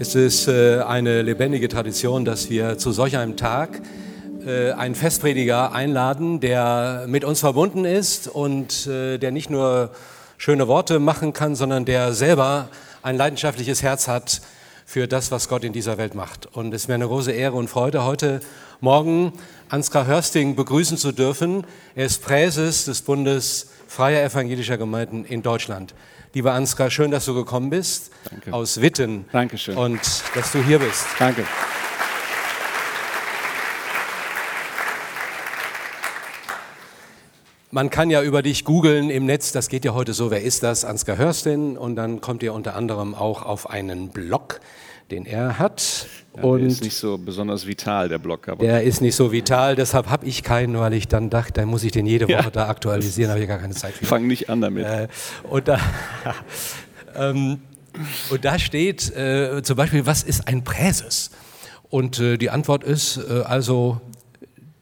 Es ist äh, eine lebendige Tradition, dass wir zu solch einem Tag äh, einen Festprediger einladen, der mit uns verbunden ist und äh, der nicht nur schöne Worte machen kann, sondern der selber ein leidenschaftliches Herz hat für das, was Gott in dieser Welt macht. Und es wäre eine große Ehre und Freude, heute Morgen Ansgar Hörsting begrüßen zu dürfen. Er ist Präses des Bundes Freier Evangelischer Gemeinden in Deutschland. Lieber Ansgar, schön, dass du gekommen bist Danke. aus Witten. Dankeschön. Und dass du hier bist. Danke. Man kann ja über dich googeln im Netz, das geht ja heute so, wer ist das? Ansgar Hörstin. Und dann kommt ihr unter anderem auch auf einen Blog, den er hat. Ja, und der ist nicht so besonders vital, der Blog. Aber der ist nicht so vital, deshalb habe ich keinen, weil ich dann dachte, dann muss ich den jede Woche ja. da aktualisieren, habe ich gar keine Zeit für. Fang nicht an damit. Äh, und, da, ähm, und da steht äh, zum Beispiel, was ist ein Präses? Und äh, die Antwort ist äh, also,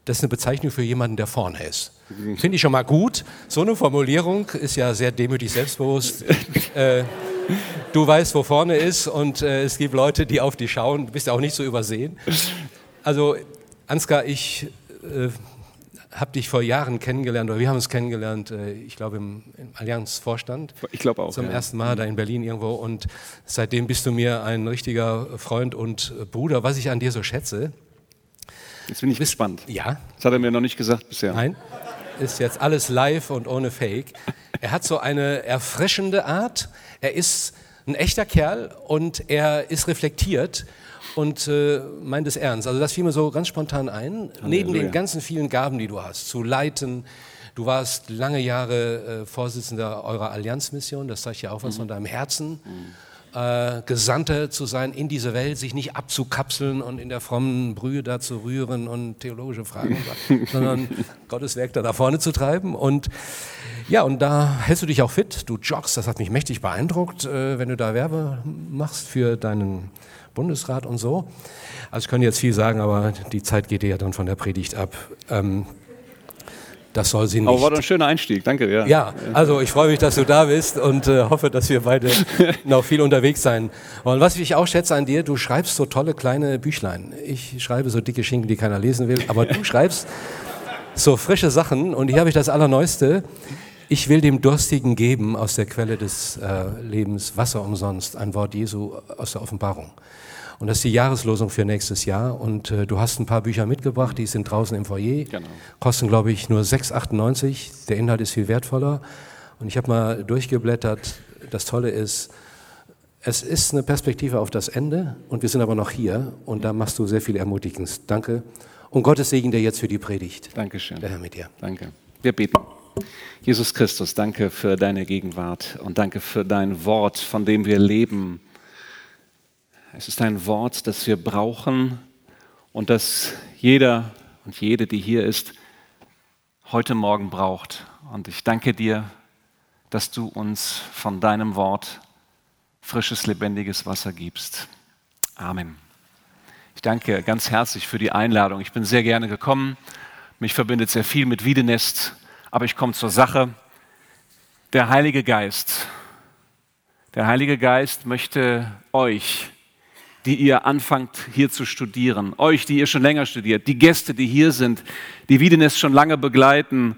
das ist eine Bezeichnung für jemanden, der vorne ist. Finde ich schon mal gut. So eine Formulierung ist ja sehr demütig selbstbewusst. Äh, du weißt, wo vorne ist und äh, es gibt Leute, die auf dich schauen. Du bist ja auch nicht so übersehen. Also, Ansgar, ich äh, habe dich vor Jahren kennengelernt, oder wir haben uns kennengelernt, äh, ich glaube im, im Allianzvorstand. Ich glaube auch. Zum ja. ersten Mal da in Berlin irgendwo. Und seitdem bist du mir ein richtiger Freund und Bruder, was ich an dir so schätze. Jetzt bin ich bist, gespannt. Ja. Das hat er mir noch nicht gesagt bisher. Nein ist jetzt alles live und ohne Fake. Er hat so eine erfrischende Art. Er ist ein echter Kerl und er ist reflektiert und äh, meint es ernst. Also das fiel mir so ganz spontan ein. Halleluja. Neben den ganzen vielen Gaben, die du hast, zu leiten. Du warst lange Jahre äh, Vorsitzender eurer Allianzmission. Das zeigt ja auch was mhm. von deinem Herzen. Mhm äh, Gesandte zu sein in diese Welt, sich nicht abzukapseln und in der frommen Brühe da zu rühren und theologische Fragen, sondern Gottes Werk da, da vorne zu treiben. Und ja, und da hältst du dich auch fit, du joggst, das hat mich mächtig beeindruckt, äh, wenn du da Werbe machst für deinen Bundesrat und so. Also ich könnte jetzt viel sagen, aber die Zeit geht dir ja dann von der Predigt ab. Ähm, das soll sie nicht. Aber war doch ein schöner Einstieg, danke. Ja, ja also ich freue mich, dass du da bist und äh, hoffe, dass wir beide noch viel unterwegs sein. Und was ich auch schätze an dir, du schreibst so tolle kleine Büchlein. Ich schreibe so dicke Schinken, die keiner lesen will, aber du schreibst so frische Sachen und hier habe ich das Allerneueste. Ich will dem Durstigen geben aus der Quelle des äh, Lebens Wasser umsonst, ein Wort Jesu aus der Offenbarung. Und das ist die Jahreslosung für nächstes Jahr. Und äh, du hast ein paar Bücher mitgebracht, die sind draußen im Foyer. Genau. Kosten, glaube ich, nur 6,98. Der Inhalt ist viel wertvoller. Und ich habe mal durchgeblättert. Das Tolle ist, es ist eine Perspektive auf das Ende und wir sind aber noch hier und da machst du sehr viel Ermutigendes. Danke. Und Gottes Segen dir jetzt für die Predigt. Dankeschön. Der Herr mit dir. Danke. Wir beten. Jesus Christus, danke für deine Gegenwart und danke für dein Wort, von dem wir leben es ist ein Wort, das wir brauchen und das jeder und jede, die hier ist, heute Morgen braucht. Und ich danke dir, dass du uns von deinem Wort frisches, lebendiges Wasser gibst. Amen. Ich danke ganz herzlich für die Einladung. Ich bin sehr gerne gekommen. Mich verbindet sehr viel mit Wiedenest, aber ich komme zur Sache. Der Heilige Geist, der Heilige Geist möchte euch die ihr anfangt hier zu studieren, euch, die ihr schon länger studiert, die Gäste, die hier sind, die Wiedenes schon lange begleiten,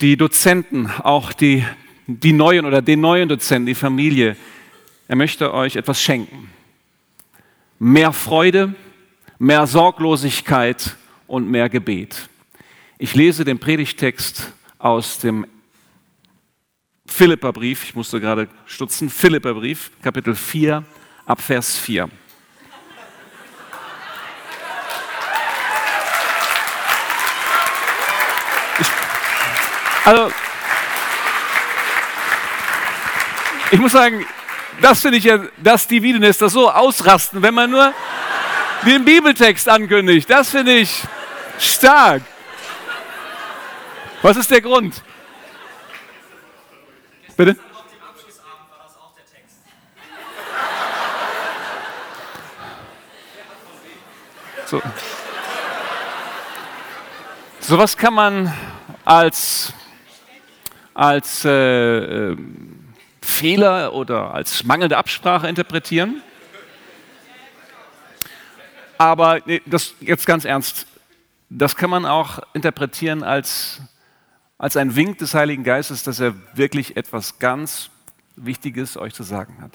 die Dozenten, auch die, die neuen oder den neuen Dozenten, die Familie. Er möchte euch etwas schenken. Mehr Freude, mehr Sorglosigkeit und mehr Gebet. Ich lese den Predigtext aus dem Philipperbrief, ich musste gerade stutzen, Philipperbrief, Kapitel 4, ab Vers 4. Also, ich muss sagen, das finde ich ja, dass die Wiedenester so ausrasten, wenn man nur den Bibeltext ankündigt. Das finde ich stark. Was ist der Grund? Bitte? So. was kann man als als äh, äh, Fehler oder als mangelnde Absprache interpretieren. Aber nee, das jetzt ganz ernst, das kann man auch interpretieren als, als ein Wink des Heiligen Geistes, dass er wirklich etwas ganz Wichtiges euch zu sagen hat.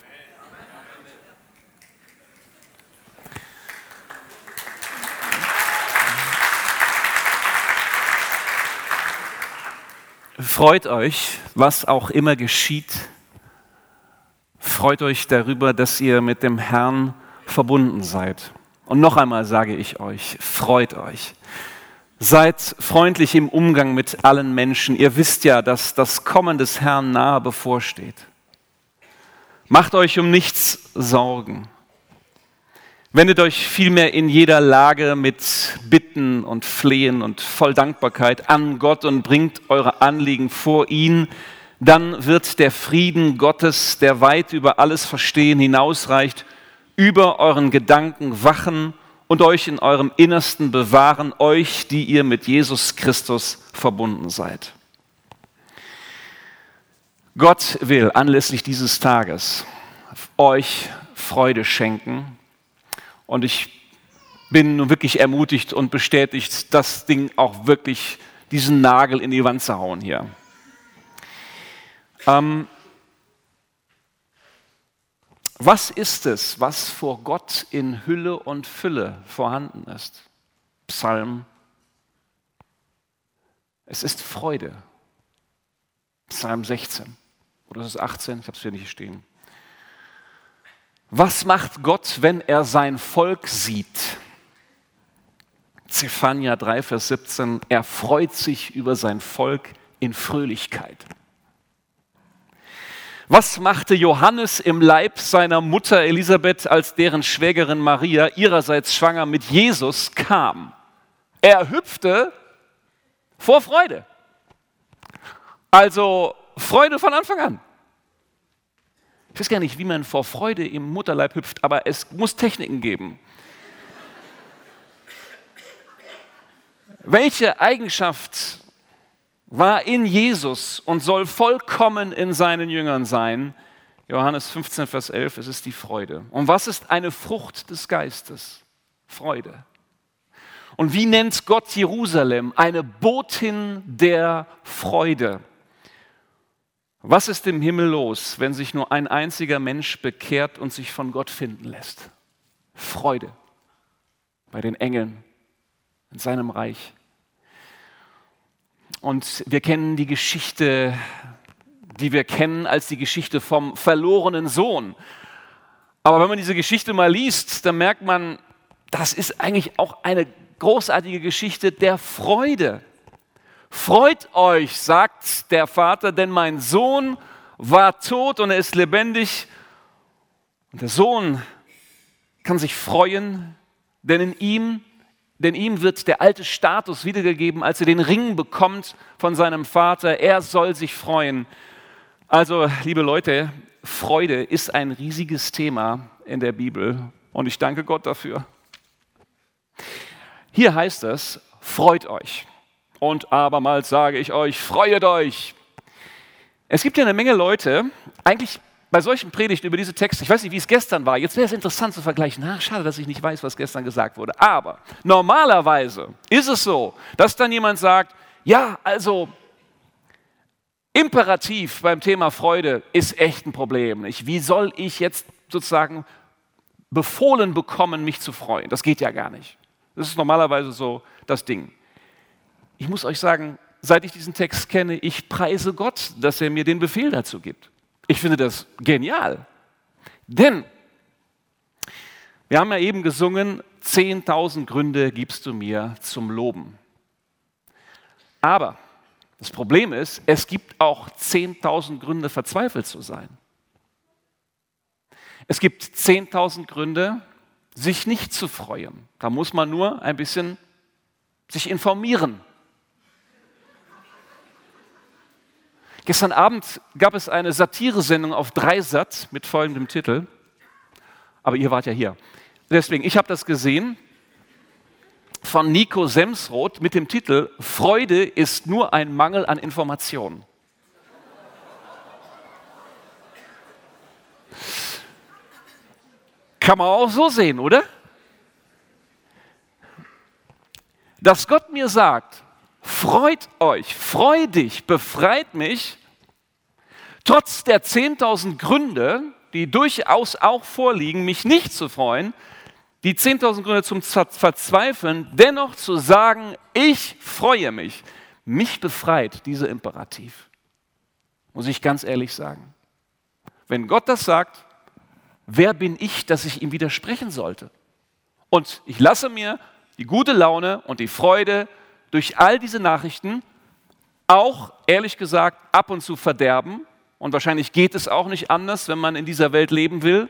Freut euch, was auch immer geschieht. Freut euch darüber, dass ihr mit dem Herrn verbunden seid. Und noch einmal sage ich euch, freut euch. Seid freundlich im Umgang mit allen Menschen. Ihr wisst ja, dass das Kommen des Herrn nahe bevorsteht. Macht euch um nichts Sorgen. Wendet euch vielmehr in jeder Lage mit Bitten und Flehen und voll Dankbarkeit an Gott und bringt eure Anliegen vor ihn. Dann wird der Frieden Gottes, der weit über alles Verstehen hinausreicht, über euren Gedanken wachen und euch in eurem Innersten bewahren, euch, die ihr mit Jesus Christus verbunden seid. Gott will anlässlich dieses Tages euch Freude schenken und ich bin nun wirklich ermutigt und bestätigt, das Ding auch wirklich diesen Nagel in die Wand zu hauen hier. Ähm, was ist es, was vor Gott in Hülle und Fülle vorhanden ist? Psalm. Es ist Freude. Psalm 16. Oder ist es 18? Ich habe es hier nicht stehen. Was macht Gott, wenn er sein Volk sieht? Zephania 3, Vers 17. Er freut sich über sein Volk in Fröhlichkeit. Was machte Johannes im Leib seiner Mutter Elisabeth, als deren Schwägerin Maria ihrerseits schwanger mit Jesus kam? Er hüpfte vor Freude. Also Freude von Anfang an. Ich weiß gar nicht, wie man vor Freude im Mutterleib hüpft, aber es muss Techniken geben. Welche Eigenschaft war in Jesus und soll vollkommen in seinen Jüngern sein. Johannes 15, Vers 11, es ist die Freude. Und was ist eine Frucht des Geistes? Freude. Und wie nennt Gott Jerusalem? Eine Botin der Freude. Was ist im Himmel los, wenn sich nur ein einziger Mensch bekehrt und sich von Gott finden lässt? Freude bei den Engeln in seinem Reich. Und wir kennen die Geschichte, die wir kennen als die Geschichte vom verlorenen Sohn. Aber wenn man diese Geschichte mal liest, dann merkt man, das ist eigentlich auch eine großartige Geschichte der Freude. Freut euch, sagt der Vater, denn mein Sohn war tot und er ist lebendig. Und der Sohn kann sich freuen, denn in ihm denn ihm wird der alte Status wiedergegeben, als er den Ring bekommt von seinem Vater. Er soll sich freuen. Also, liebe Leute, Freude ist ein riesiges Thema in der Bibel und ich danke Gott dafür. Hier heißt es, freut euch. Und abermals sage ich euch, freuet euch. Es gibt ja eine Menge Leute, eigentlich bei solchen Predigten über diese Texte, ich weiß nicht, wie es gestern war, jetzt wäre es interessant zu vergleichen. Ach, schade, dass ich nicht weiß, was gestern gesagt wurde. Aber normalerweise ist es so, dass dann jemand sagt, ja, also Imperativ beim Thema Freude ist echt ein Problem. Nicht? Wie soll ich jetzt sozusagen befohlen bekommen, mich zu freuen? Das geht ja gar nicht. Das ist normalerweise so das Ding. Ich muss euch sagen, seit ich diesen Text kenne, ich preise Gott, dass er mir den Befehl dazu gibt. Ich finde das genial. Denn wir haben ja eben gesungen, 10.000 Gründe gibst du mir zum Loben. Aber das Problem ist, es gibt auch 10.000 Gründe, verzweifelt zu sein. Es gibt 10.000 Gründe, sich nicht zu freuen. Da muss man nur ein bisschen sich informieren. Gestern Abend gab es eine Satiresendung auf Dreisat mit folgendem Titel. Aber ihr wart ja hier. Deswegen, ich habe das gesehen von Nico Semsroth mit dem Titel Freude ist nur ein Mangel an Informationen. Kann man auch so sehen, oder? Dass Gott mir sagt, freut euch, freu dich, befreit mich, trotz der 10.000 Gründe, die durchaus auch vorliegen, mich nicht zu freuen, die 10.000 Gründe zum Verzweifeln, dennoch zu sagen, ich freue mich, mich befreit dieser Imperativ. Muss ich ganz ehrlich sagen. Wenn Gott das sagt, wer bin ich, dass ich ihm widersprechen sollte? Und ich lasse mir die gute Laune und die Freude durch all diese Nachrichten auch, ehrlich gesagt, ab und zu verderben. Und wahrscheinlich geht es auch nicht anders, wenn man in dieser Welt leben will.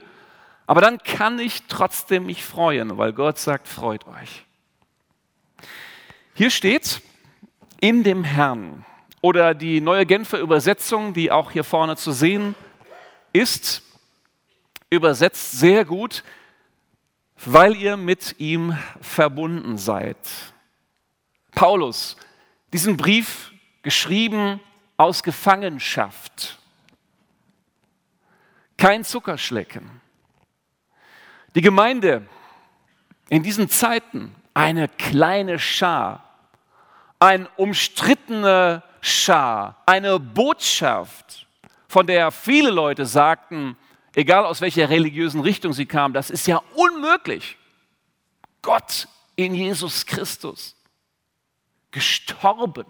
Aber dann kann ich trotzdem mich freuen, weil Gott sagt, freut euch. Hier steht, in dem Herrn. Oder die neue Genfer Übersetzung, die auch hier vorne zu sehen ist, übersetzt sehr gut, weil ihr mit ihm verbunden seid. Paulus, diesen Brief geschrieben aus Gefangenschaft. Kein Zuckerschlecken die Gemeinde in diesen Zeiten, eine kleine Schar, ein umstrittene Schar, eine Botschaft, von der viele Leute sagten, egal aus welcher religiösen Richtung sie kamen, das ist ja unmöglich. Gott in Jesus Christus, gestorben.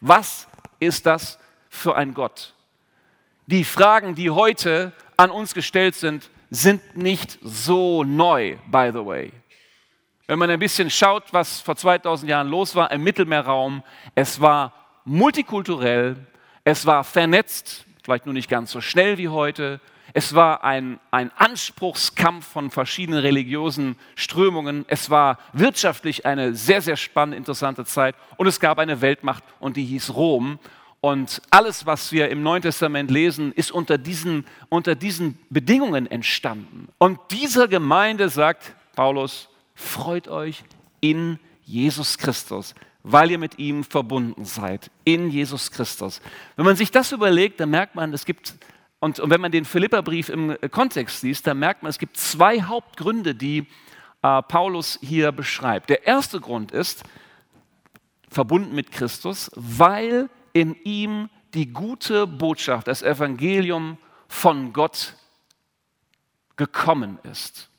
Was ist das für ein Gott? Die Fragen, die heute an uns gestellt sind, sind nicht so neu, by the way. Wenn man ein bisschen schaut, was vor 2000 Jahren los war im Mittelmeerraum, es war multikulturell, es war vernetzt, vielleicht nur nicht ganz so schnell wie heute, es war ein, ein Anspruchskampf von verschiedenen religiösen Strömungen, es war wirtschaftlich eine sehr, sehr spannende, interessante Zeit und es gab eine Weltmacht und die hieß Rom und alles, was wir im Neuen Testament lesen, ist unter diesen, unter diesen Bedingungen entstanden. Und dieser Gemeinde sagt Paulus, freut euch in Jesus Christus, weil ihr mit ihm verbunden seid, in Jesus Christus. Wenn man sich das überlegt, dann merkt man, es gibt, und, und wenn man den Philipperbrief im Kontext liest, dann merkt man, es gibt zwei Hauptgründe, die äh, Paulus hier beschreibt. Der erste Grund ist, verbunden mit Christus, weil in ihm die gute Botschaft, das Evangelium von Gott gekommen ist.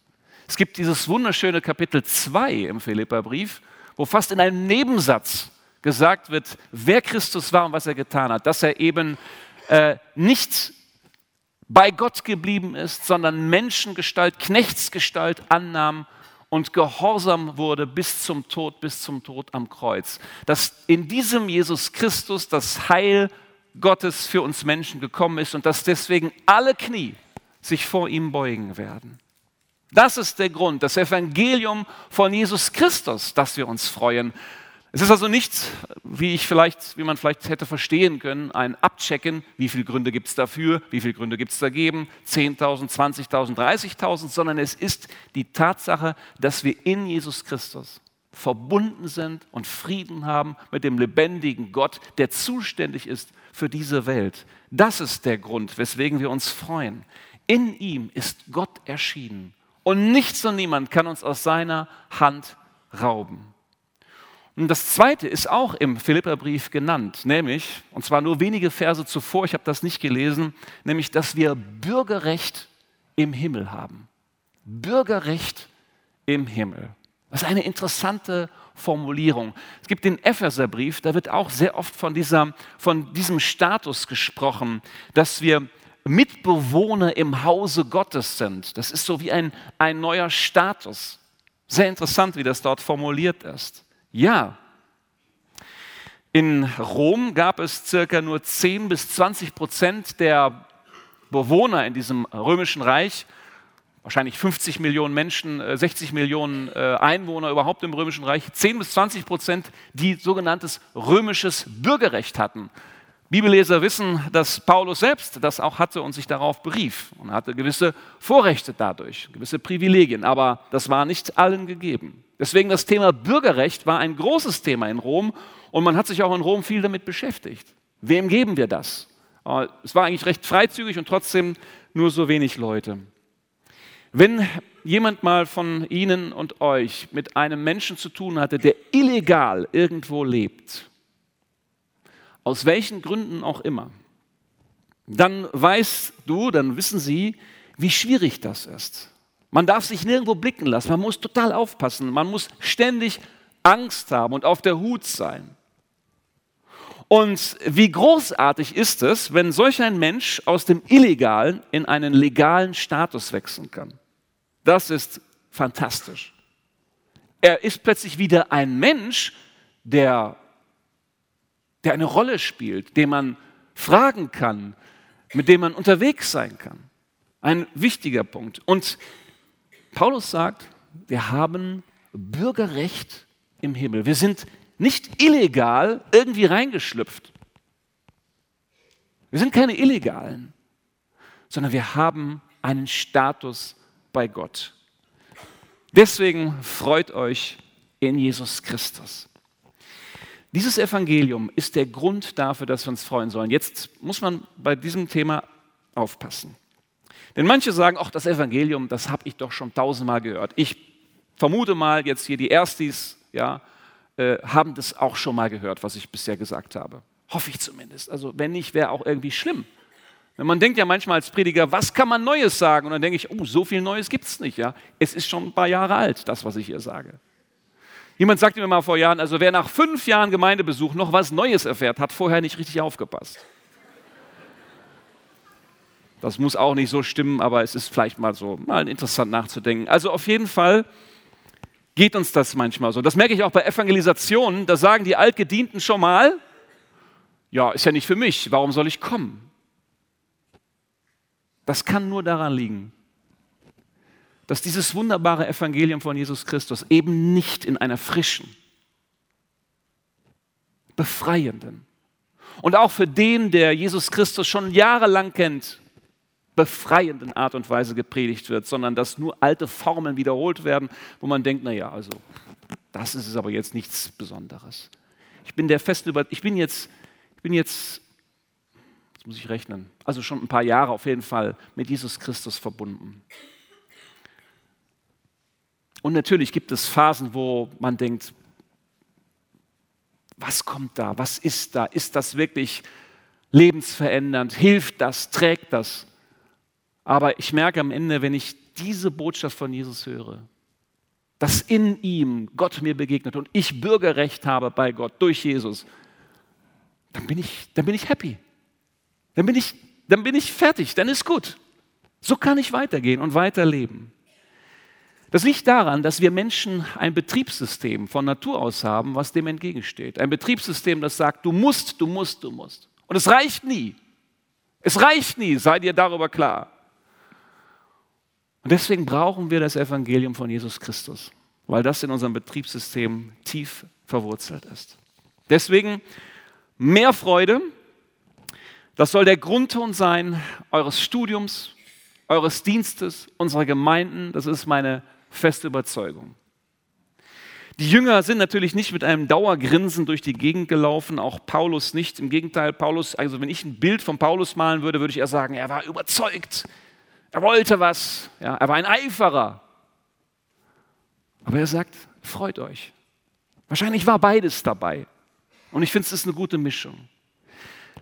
Es gibt dieses wunderschöne Kapitel 2 im Philipperbrief, wo fast in einem Nebensatz gesagt wird, wer Christus war und was er getan hat, dass er eben äh, nicht bei Gott geblieben ist, sondern Menschengestalt, Knechtsgestalt annahm und gehorsam wurde bis zum Tod, bis zum Tod am Kreuz. Dass in diesem Jesus Christus das Heil Gottes für uns Menschen gekommen ist und dass deswegen alle Knie sich vor ihm beugen werden. Das ist der Grund, das Evangelium von Jesus Christus, dass wir uns freuen. Es ist also nicht, wie, ich vielleicht, wie man vielleicht hätte verstehen können, ein Abchecken, wie viele Gründe gibt es dafür, wie viele Gründe gibt es dagegen, 10.000, 20.000, 30.000, sondern es ist die Tatsache, dass wir in Jesus Christus verbunden sind und Frieden haben mit dem lebendigen Gott, der zuständig ist für diese Welt. Das ist der Grund, weswegen wir uns freuen. In ihm ist Gott erschienen und nichts und niemand kann uns aus seiner Hand rauben. Und das zweite ist auch im Philipperbrief genannt, nämlich, und zwar nur wenige Verse zuvor, ich habe das nicht gelesen, nämlich, dass wir Bürgerrecht im Himmel haben. Bürgerrecht im Himmel. Das ist eine interessante Formulierung. Es gibt den Epheserbrief, da wird auch sehr oft von, dieser, von diesem Status gesprochen, dass wir Mitbewohner im Hause Gottes sind. Das ist so wie ein, ein neuer Status. Sehr interessant, wie das dort formuliert ist. Ja, in Rom gab es circa nur 10 bis 20 Prozent der Bewohner in diesem römischen Reich, wahrscheinlich 50 Millionen Menschen, 60 äh, Millionen äh, Einwohner überhaupt im römischen Reich, 10 bis 20 Prozent, die sogenanntes römisches Bürgerrecht hatten. Bibelleser wissen, dass Paulus selbst das auch hatte und sich darauf berief und hatte gewisse Vorrechte dadurch, gewisse Privilegien, aber das war nicht allen gegeben. Deswegen das Thema Bürgerrecht war ein großes Thema in Rom und man hat sich auch in Rom viel damit beschäftigt. Wem geben wir das? Es war eigentlich recht freizügig und trotzdem nur so wenig Leute. Wenn jemand mal von Ihnen und euch mit einem Menschen zu tun hatte, der illegal irgendwo lebt, aus welchen Gründen auch immer, dann weißt du, dann wissen Sie, wie schwierig das ist. Man darf sich nirgendwo blicken lassen, man muss total aufpassen, man muss ständig Angst haben und auf der Hut sein. Und wie großartig ist es, wenn solch ein Mensch aus dem illegalen in einen legalen Status wechseln kann. Das ist fantastisch. Er ist plötzlich wieder ein Mensch, der, der eine Rolle spielt, den man fragen kann, mit dem man unterwegs sein kann. Ein wichtiger Punkt. Und Paulus sagt, wir haben Bürgerrecht im Himmel. Wir sind nicht illegal irgendwie reingeschlüpft. Wir sind keine Illegalen, sondern wir haben einen Status bei Gott. Deswegen freut euch in Jesus Christus. Dieses Evangelium ist der Grund dafür, dass wir uns freuen sollen. Jetzt muss man bei diesem Thema aufpassen. Denn manche sagen, ach, das Evangelium, das habe ich doch schon tausendmal gehört. Ich vermute mal, jetzt hier die Erstis, ja, äh, haben das auch schon mal gehört, was ich bisher gesagt habe. Hoffe ich zumindest. Also wenn nicht, wäre auch irgendwie schlimm. Wenn man denkt ja manchmal als Prediger, was kann man Neues sagen? Und dann denke ich, oh, so viel Neues gibt es nicht. Ja? Es ist schon ein paar Jahre alt, das, was ich hier sage. Jemand sagte mir mal vor Jahren, also wer nach fünf Jahren Gemeindebesuch noch was Neues erfährt, hat vorher nicht richtig aufgepasst. Das muss auch nicht so stimmen, aber es ist vielleicht mal so mal interessant nachzudenken. Also auf jeden Fall geht uns das manchmal so. Das merke ich auch bei Evangelisationen. Da sagen die Altgedienten schon mal, ja, ist ja nicht für mich, warum soll ich kommen? Das kann nur daran liegen, dass dieses wunderbare Evangelium von Jesus Christus eben nicht in einer frischen, befreienden und auch für den, der Jesus Christus schon jahrelang kennt, befreienden Art und Weise gepredigt wird, sondern dass nur alte Formeln wiederholt werden, wo man denkt, naja, also das ist es aber jetzt nichts Besonderes. Ich bin der festen Über ich bin jetzt, ich bin jetzt, jetzt muss ich rechnen, also schon ein paar Jahre auf jeden Fall mit Jesus Christus verbunden. Und natürlich gibt es Phasen, wo man denkt, was kommt da? Was ist da? Ist das wirklich lebensverändernd? Hilft das? Trägt das? Aber ich merke am Ende, wenn ich diese Botschaft von Jesus höre, dass in ihm Gott mir begegnet und ich Bürgerrecht habe bei Gott durch Jesus, dann bin ich, dann bin ich happy. Dann bin ich, dann bin ich fertig, dann ist gut. So kann ich weitergehen und weiterleben. Das liegt daran, dass wir Menschen ein Betriebssystem von Natur aus haben, was dem entgegensteht. Ein Betriebssystem, das sagt, du musst, du musst, du musst. Und es reicht nie. Es reicht nie, sei dir darüber klar. Und deswegen brauchen wir das Evangelium von Jesus Christus, weil das in unserem Betriebssystem tief verwurzelt ist. Deswegen mehr Freude. Das soll der Grundton sein eures Studiums, eures Dienstes, unserer Gemeinden. Das ist meine feste Überzeugung. Die Jünger sind natürlich nicht mit einem Dauergrinsen durch die Gegend gelaufen, auch Paulus nicht. Im Gegenteil, Paulus, also wenn ich ein Bild von Paulus malen würde, würde ich eher sagen, er war überzeugt. Er wollte was, ja, er war ein Eiferer. Aber er sagt, freut euch. Wahrscheinlich war beides dabei. Und ich finde, es ist eine gute Mischung.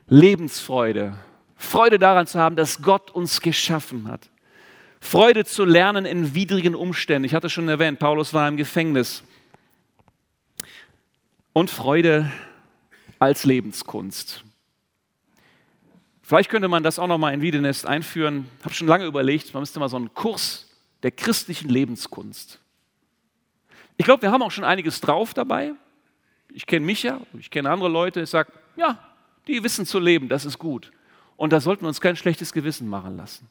Lebensfreude, Freude daran zu haben, dass Gott uns geschaffen hat. Freude zu lernen in widrigen Umständen. Ich hatte schon erwähnt, Paulus war im Gefängnis. Und Freude als Lebenskunst. Vielleicht könnte man das auch nochmal in Wiedenest einführen. Ich habe schon lange überlegt, man müsste mal so einen Kurs der christlichen Lebenskunst. Ich glaube, wir haben auch schon einiges drauf dabei. Ich kenne mich ja, ich kenne andere Leute. Ich sage, ja, die wissen zu leben, das ist gut. Und da sollten wir uns kein schlechtes Gewissen machen lassen.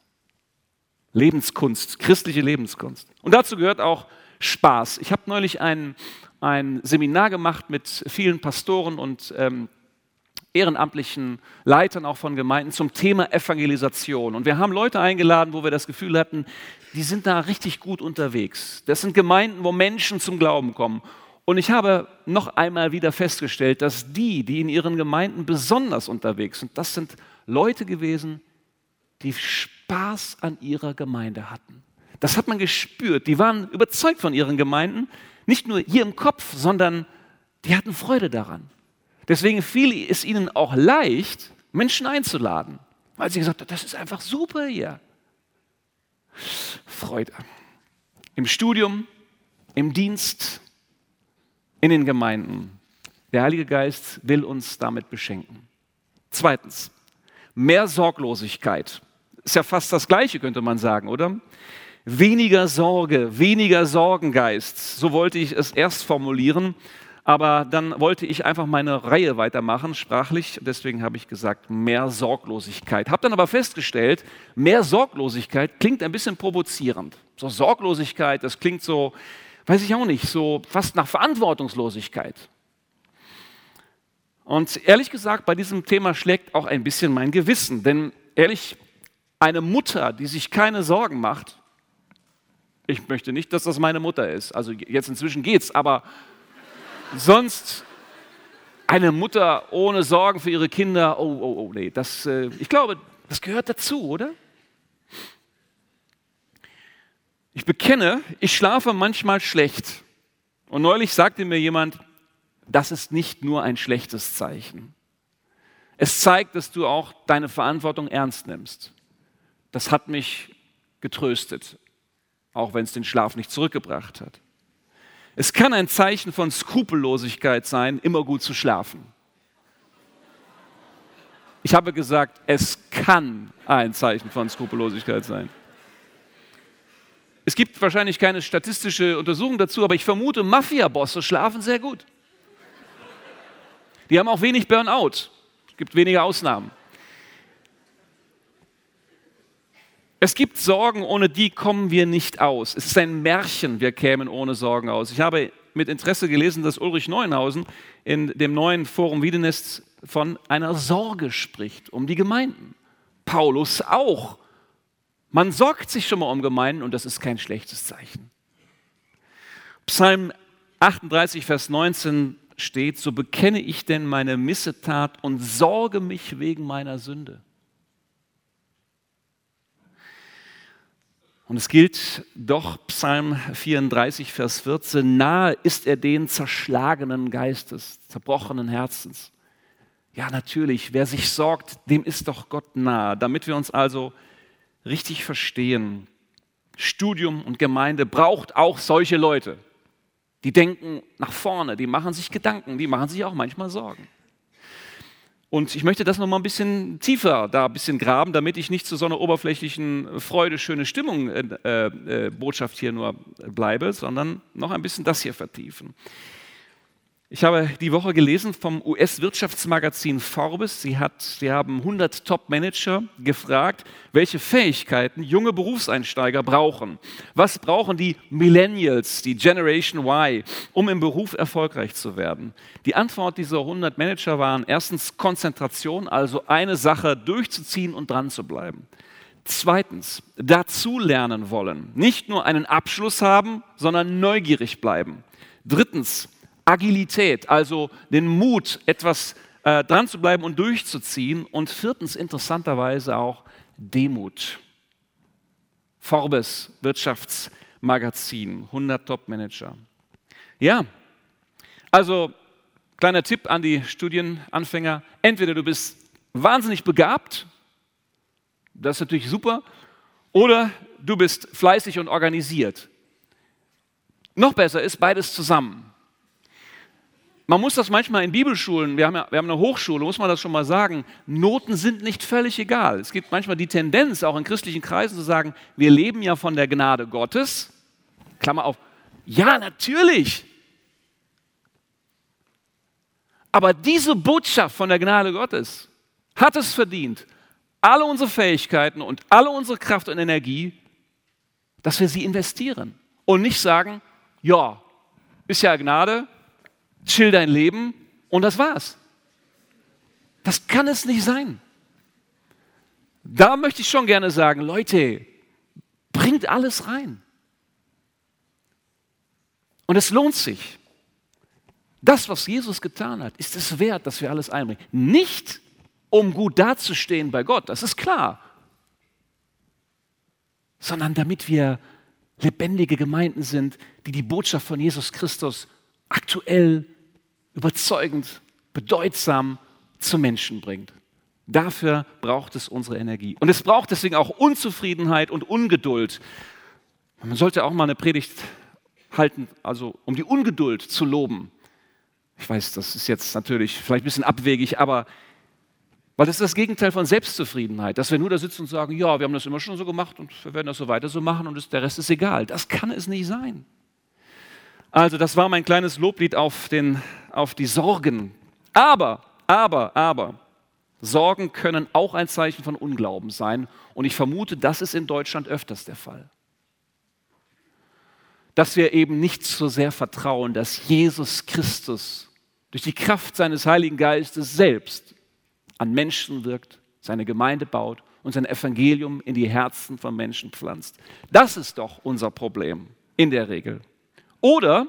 Lebenskunst, christliche Lebenskunst. Und dazu gehört auch Spaß. Ich habe neulich ein, ein Seminar gemacht mit vielen Pastoren und ähm, ehrenamtlichen Leitern auch von Gemeinden zum Thema Evangelisation. Und wir haben Leute eingeladen, wo wir das Gefühl hatten, die sind da richtig gut unterwegs. Das sind Gemeinden, wo Menschen zum Glauben kommen. Und ich habe noch einmal wieder festgestellt, dass die, die in ihren Gemeinden besonders unterwegs sind, das sind Leute gewesen, die Spaß an ihrer Gemeinde hatten. Das hat man gespürt. Die waren überzeugt von ihren Gemeinden, nicht nur hier im Kopf, sondern die hatten Freude daran. Deswegen fiel es ihnen auch leicht, Menschen einzuladen, weil sie gesagt haben, das ist einfach super hier. Freude. Im Studium, im Dienst, in den Gemeinden. Der Heilige Geist will uns damit beschenken. Zweitens, mehr Sorglosigkeit. Ist ja fast das Gleiche, könnte man sagen, oder? Weniger Sorge, weniger Sorgengeist. So wollte ich es erst formulieren, aber dann wollte ich einfach meine Reihe weitermachen, sprachlich. Deswegen habe ich gesagt, mehr Sorglosigkeit. Habe dann aber festgestellt, mehr Sorglosigkeit klingt ein bisschen provozierend. So Sorglosigkeit, das klingt so, weiß ich auch nicht, so fast nach Verantwortungslosigkeit. Und ehrlich gesagt, bei diesem Thema schlägt auch ein bisschen mein Gewissen. Denn ehrlich, eine Mutter, die sich keine Sorgen macht, ich möchte nicht, dass das meine Mutter ist. Also jetzt inzwischen geht's, aber sonst eine Mutter ohne Sorgen für ihre Kinder, oh, oh, oh, nee, das, äh, ich glaube, das gehört dazu, oder? Ich bekenne, ich schlafe manchmal schlecht. Und neulich sagte mir jemand, das ist nicht nur ein schlechtes Zeichen. Es zeigt, dass du auch deine Verantwortung ernst nimmst. Das hat mich getröstet, auch wenn es den Schlaf nicht zurückgebracht hat. Es kann ein Zeichen von Skrupellosigkeit sein, immer gut zu schlafen. Ich habe gesagt, es kann ein Zeichen von Skrupellosigkeit sein. Es gibt wahrscheinlich keine statistische Untersuchung dazu, aber ich vermute, Mafia-Bosse schlafen sehr gut. Die haben auch wenig Burnout. Es gibt wenige Ausnahmen. Es gibt Sorgen, ohne die kommen wir nicht aus. Es ist ein Märchen, wir kämen ohne Sorgen aus. Ich habe mit Interesse gelesen, dass Ulrich Neuenhausen in dem neuen Forum Wiedenest von einer Sorge spricht, um die Gemeinden. Paulus auch. Man sorgt sich schon mal um Gemeinden und das ist kein schlechtes Zeichen. Psalm 38, Vers 19 steht, so bekenne ich denn meine Missetat und sorge mich wegen meiner Sünde. Und es gilt doch Psalm 34, Vers 14, nahe ist er den zerschlagenen Geistes, zerbrochenen Herzens. Ja, natürlich, wer sich sorgt, dem ist doch Gott nahe. Damit wir uns also richtig verstehen, Studium und Gemeinde braucht auch solche Leute. Die denken nach vorne, die machen sich Gedanken, die machen sich auch manchmal Sorgen. Und ich möchte das nochmal ein bisschen tiefer da ein bisschen graben, damit ich nicht zu so einer oberflächlichen Freude, schöne Stimmung äh, äh, Botschaft hier nur bleibe, sondern noch ein bisschen das hier vertiefen. Ich habe die Woche gelesen vom US-Wirtschaftsmagazin Forbes. Sie, hat, sie haben 100 Top-Manager gefragt, welche Fähigkeiten junge Berufseinsteiger brauchen. Was brauchen die Millennials, die Generation Y, um im Beruf erfolgreich zu werden? Die Antwort dieser 100 Manager waren erstens Konzentration, also eine Sache durchzuziehen und dran zu bleiben. Zweitens, dazulernen wollen. Nicht nur einen Abschluss haben, sondern neugierig bleiben. Drittens, Agilität, also den Mut, etwas äh, dran zu bleiben und durchzuziehen. Und viertens, interessanterweise auch Demut. Forbes Wirtschaftsmagazin, 100 Top-Manager. Ja, also kleiner Tipp an die Studienanfänger. Entweder du bist wahnsinnig begabt, das ist natürlich super, oder du bist fleißig und organisiert. Noch besser ist beides zusammen. Man muss das manchmal in Bibelschulen, wir haben, ja, wir haben eine Hochschule, muss man das schon mal sagen, Noten sind nicht völlig egal. Es gibt manchmal die Tendenz, auch in christlichen Kreisen zu sagen, wir leben ja von der Gnade Gottes. Klammer auf, ja, natürlich. Aber diese Botschaft von der Gnade Gottes hat es verdient, alle unsere Fähigkeiten und alle unsere Kraft und Energie, dass wir sie investieren und nicht sagen, ja, ist ja Gnade, chill dein Leben und das war's. Das kann es nicht sein. Da möchte ich schon gerne sagen, Leute, bringt alles rein. Und es lohnt sich. Das, was Jesus getan hat, ist es wert, dass wir alles einbringen. Nicht, um gut dazustehen bei Gott, das ist klar, sondern damit wir lebendige Gemeinden sind, die die Botschaft von Jesus Christus aktuell, überzeugend, bedeutsam zu Menschen bringt. Dafür braucht es unsere Energie. Und es braucht deswegen auch Unzufriedenheit und Ungeduld. Man sollte auch mal eine Predigt halten, also um die Ungeduld zu loben. Ich weiß, das ist jetzt natürlich vielleicht ein bisschen abwegig, aber weil das ist das Gegenteil von Selbstzufriedenheit, dass wir nur da sitzen und sagen, ja, wir haben das immer schon so gemacht und wir werden das so weiter so machen und der Rest ist egal. Das kann es nicht sein. Also das war mein kleines Loblied auf, den, auf die Sorgen. Aber, aber, aber, Sorgen können auch ein Zeichen von Unglauben sein und ich vermute, das ist in Deutschland öfters der Fall dass wir eben nicht so sehr vertrauen, dass Jesus Christus durch die Kraft seines Heiligen Geistes selbst an Menschen wirkt, seine Gemeinde baut und sein Evangelium in die Herzen von Menschen pflanzt. Das ist doch unser Problem in der Regel. Oder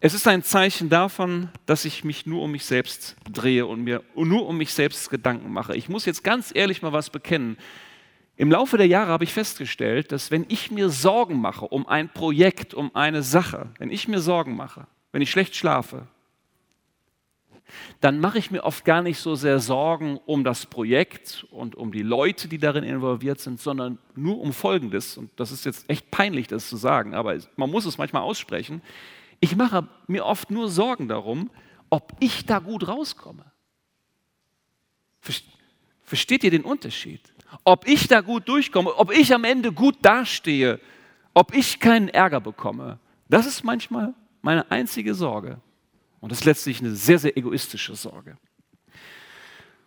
es ist ein Zeichen davon, dass ich mich nur um mich selbst drehe und mir nur um mich selbst Gedanken mache. Ich muss jetzt ganz ehrlich mal was bekennen. Im Laufe der Jahre habe ich festgestellt, dass wenn ich mir Sorgen mache um ein Projekt, um eine Sache, wenn ich mir Sorgen mache, wenn ich schlecht schlafe, dann mache ich mir oft gar nicht so sehr Sorgen um das Projekt und um die Leute, die darin involviert sind, sondern nur um Folgendes. Und das ist jetzt echt peinlich, das zu sagen, aber man muss es manchmal aussprechen. Ich mache mir oft nur Sorgen darum, ob ich da gut rauskomme. Versteht ihr den Unterschied? ob ich da gut durchkomme, ob ich am Ende gut dastehe, ob ich keinen Ärger bekomme. Das ist manchmal meine einzige Sorge. Und das ist letztlich eine sehr, sehr egoistische Sorge.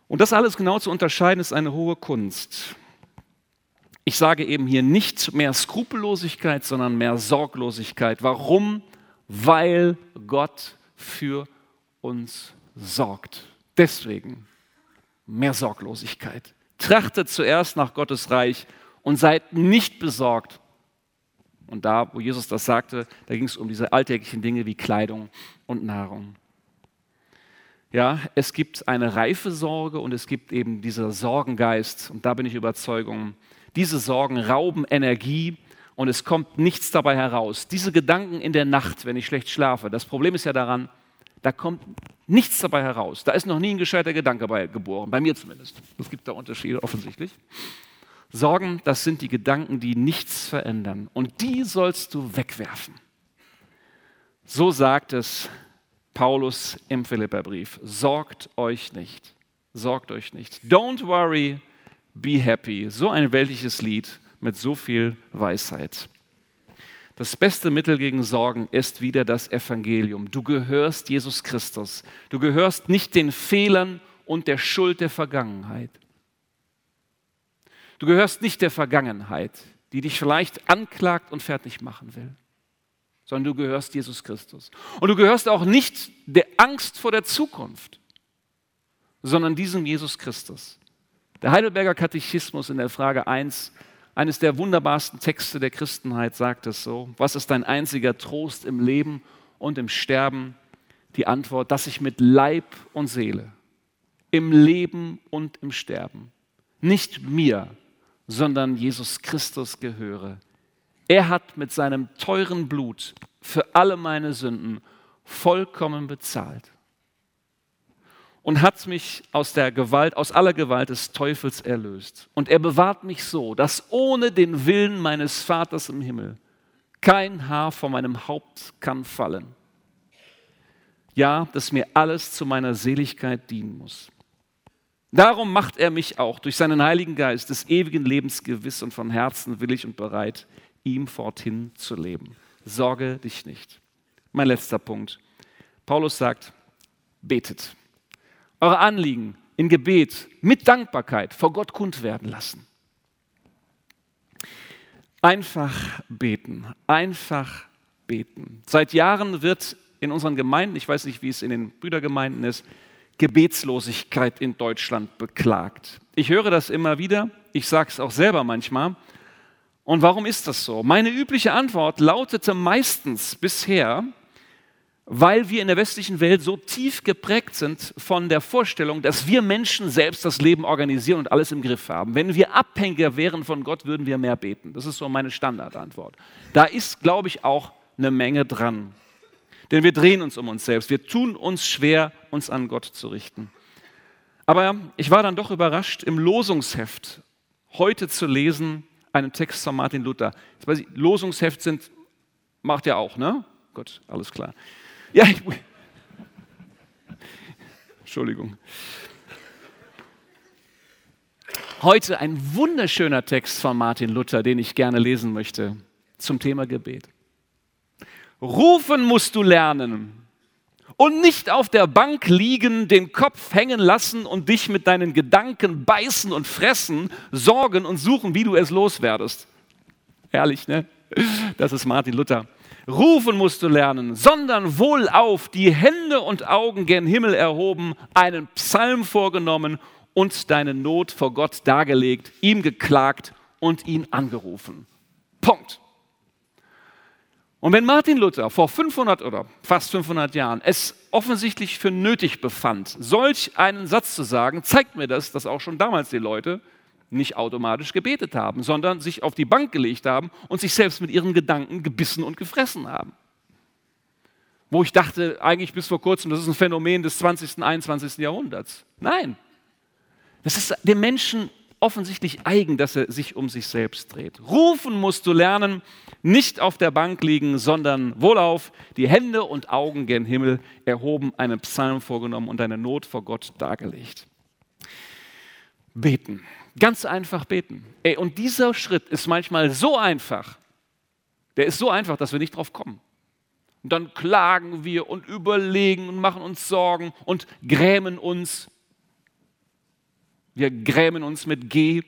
Und das alles genau zu unterscheiden, ist eine hohe Kunst. Ich sage eben hier nicht mehr Skrupellosigkeit, sondern mehr Sorglosigkeit. Warum? Weil Gott für uns sorgt. Deswegen mehr Sorglosigkeit. Trachtet zuerst nach Gottes Reich und seid nicht besorgt. Und da, wo Jesus das sagte, da ging es um diese alltäglichen Dinge wie Kleidung und Nahrung. Ja, es gibt eine reife Sorge und es gibt eben dieser Sorgengeist. Und da bin ich Überzeugung, diese Sorgen rauben Energie und es kommt nichts dabei heraus. Diese Gedanken in der Nacht, wenn ich schlecht schlafe, das Problem ist ja daran, da kommt nichts dabei heraus. Da ist noch nie ein gescheiter Gedanke bei geboren, bei mir zumindest. Es gibt da Unterschiede offensichtlich. Sorgen, das sind die Gedanken, die nichts verändern. Und die sollst du wegwerfen. So sagt es Paulus im Philipperbrief. Sorgt euch nicht. Sorgt euch nicht. Don't worry, be happy. So ein weltliches Lied mit so viel Weisheit. Das beste Mittel gegen Sorgen ist wieder das Evangelium. Du gehörst Jesus Christus. Du gehörst nicht den Fehlern und der Schuld der Vergangenheit. Du gehörst nicht der Vergangenheit, die dich vielleicht anklagt und fertig machen will, sondern du gehörst Jesus Christus. Und du gehörst auch nicht der Angst vor der Zukunft, sondern diesem Jesus Christus. Der Heidelberger Katechismus in der Frage 1 eines der wunderbarsten Texte der Christenheit sagt es so. Was ist dein einziger Trost im Leben und im Sterben? Die Antwort, dass ich mit Leib und Seele im Leben und im Sterben nicht mir, sondern Jesus Christus gehöre. Er hat mit seinem teuren Blut für alle meine Sünden vollkommen bezahlt und hat mich aus der Gewalt, aus aller Gewalt des Teufels erlöst. Und er bewahrt mich so, dass ohne den Willen meines Vaters im Himmel kein Haar von meinem Haupt kann fallen. Ja, dass mir alles zu meiner Seligkeit dienen muss. Darum macht er mich auch durch seinen Heiligen Geist des ewigen Lebens gewiss und von Herzen willig und bereit, ihm forthin zu leben. Sorge dich nicht. Mein letzter Punkt. Paulus sagt, betet eure Anliegen in Gebet mit Dankbarkeit vor Gott kund werden lassen. Einfach beten, einfach beten. Seit Jahren wird in unseren Gemeinden, ich weiß nicht, wie es in den Brüdergemeinden ist, Gebetslosigkeit in Deutschland beklagt. Ich höre das immer wieder, ich sage es auch selber manchmal. Und warum ist das so? Meine übliche Antwort lautete meistens bisher, weil wir in der westlichen Welt so tief geprägt sind von der Vorstellung, dass wir Menschen selbst das Leben organisieren und alles im Griff haben. Wenn wir abhängiger wären von Gott, würden wir mehr beten. Das ist so meine Standardantwort. Da ist, glaube ich, auch eine Menge dran. Denn wir drehen uns um uns selbst. Wir tun uns schwer, uns an Gott zu richten. Aber ich war dann doch überrascht, im Losungsheft heute zu lesen, einen Text von Martin Luther. Ich, Losungsheft sind, macht ja auch, ne? Gut, alles klar. Ja, ich, Entschuldigung. Heute ein wunderschöner Text von Martin Luther, den ich gerne lesen möchte zum Thema Gebet. Rufen musst du lernen und nicht auf der Bank liegen, den Kopf hängen lassen und dich mit deinen Gedanken beißen und fressen, sorgen und suchen, wie du es loswerdest. Herrlich, ne? Das ist Martin Luther. Rufen musst du lernen, sondern wohlauf die Hände und Augen gen Himmel erhoben, einen Psalm vorgenommen und deine Not vor Gott dargelegt, ihm geklagt und ihn angerufen. Punkt. Und wenn Martin Luther vor 500 oder fast 500 Jahren es offensichtlich für nötig befand, solch einen Satz zu sagen, zeigt mir das, dass auch schon damals die Leute nicht automatisch gebetet haben, sondern sich auf die Bank gelegt haben und sich selbst mit ihren Gedanken gebissen und gefressen haben. Wo ich dachte, eigentlich bis vor kurzem, das ist ein Phänomen des 20., 21. Jahrhunderts. Nein, das ist dem Menschen offensichtlich eigen, dass er sich um sich selbst dreht. Rufen musst du lernen, nicht auf der Bank liegen, sondern wohlauf, die Hände und Augen gen Himmel erhoben, einen Psalm vorgenommen und deine Not vor Gott dargelegt. Beten. Ganz einfach beten. Ey, und dieser Schritt ist manchmal so einfach, der ist so einfach, dass wir nicht drauf kommen. Und dann klagen wir und überlegen und machen uns Sorgen und grämen uns. Wir grämen uns mit G.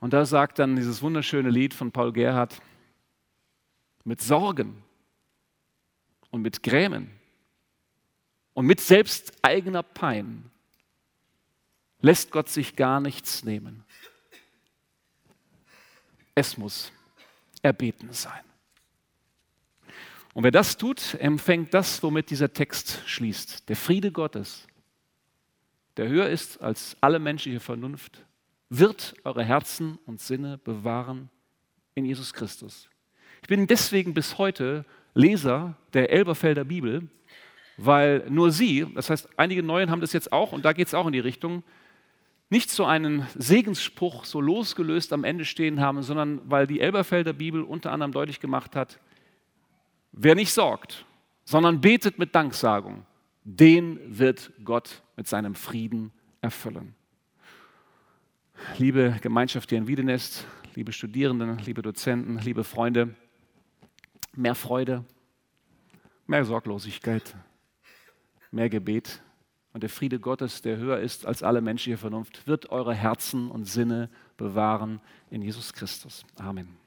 Und da sagt dann dieses wunderschöne Lied von Paul Gerhardt, mit Sorgen und mit Grämen und mit selbst eigener Pein lässt Gott sich gar nichts nehmen. Es muss erbeten sein. Und wer das tut, empfängt das, womit dieser Text schließt. Der Friede Gottes, der höher ist als alle menschliche Vernunft, wird eure Herzen und Sinne bewahren in Jesus Christus. Ich bin deswegen bis heute Leser der Elberfelder Bibel, weil nur sie, das heißt, einige Neuen haben das jetzt auch und da geht es auch in die Richtung, nicht so einen Segensspruch so losgelöst am Ende stehen haben, sondern weil die Elberfelder Bibel unter anderem deutlich gemacht hat, wer nicht sorgt, sondern betet mit Danksagung, den wird Gott mit seinem Frieden erfüllen. Liebe Gemeinschaft hier in Wiedenest, liebe Studierenden, liebe Dozenten, liebe Freunde, mehr Freude, mehr Sorglosigkeit, mehr Gebet, und der Friede Gottes, der höher ist als alle menschliche Vernunft, wird eure Herzen und Sinne bewahren in Jesus Christus. Amen.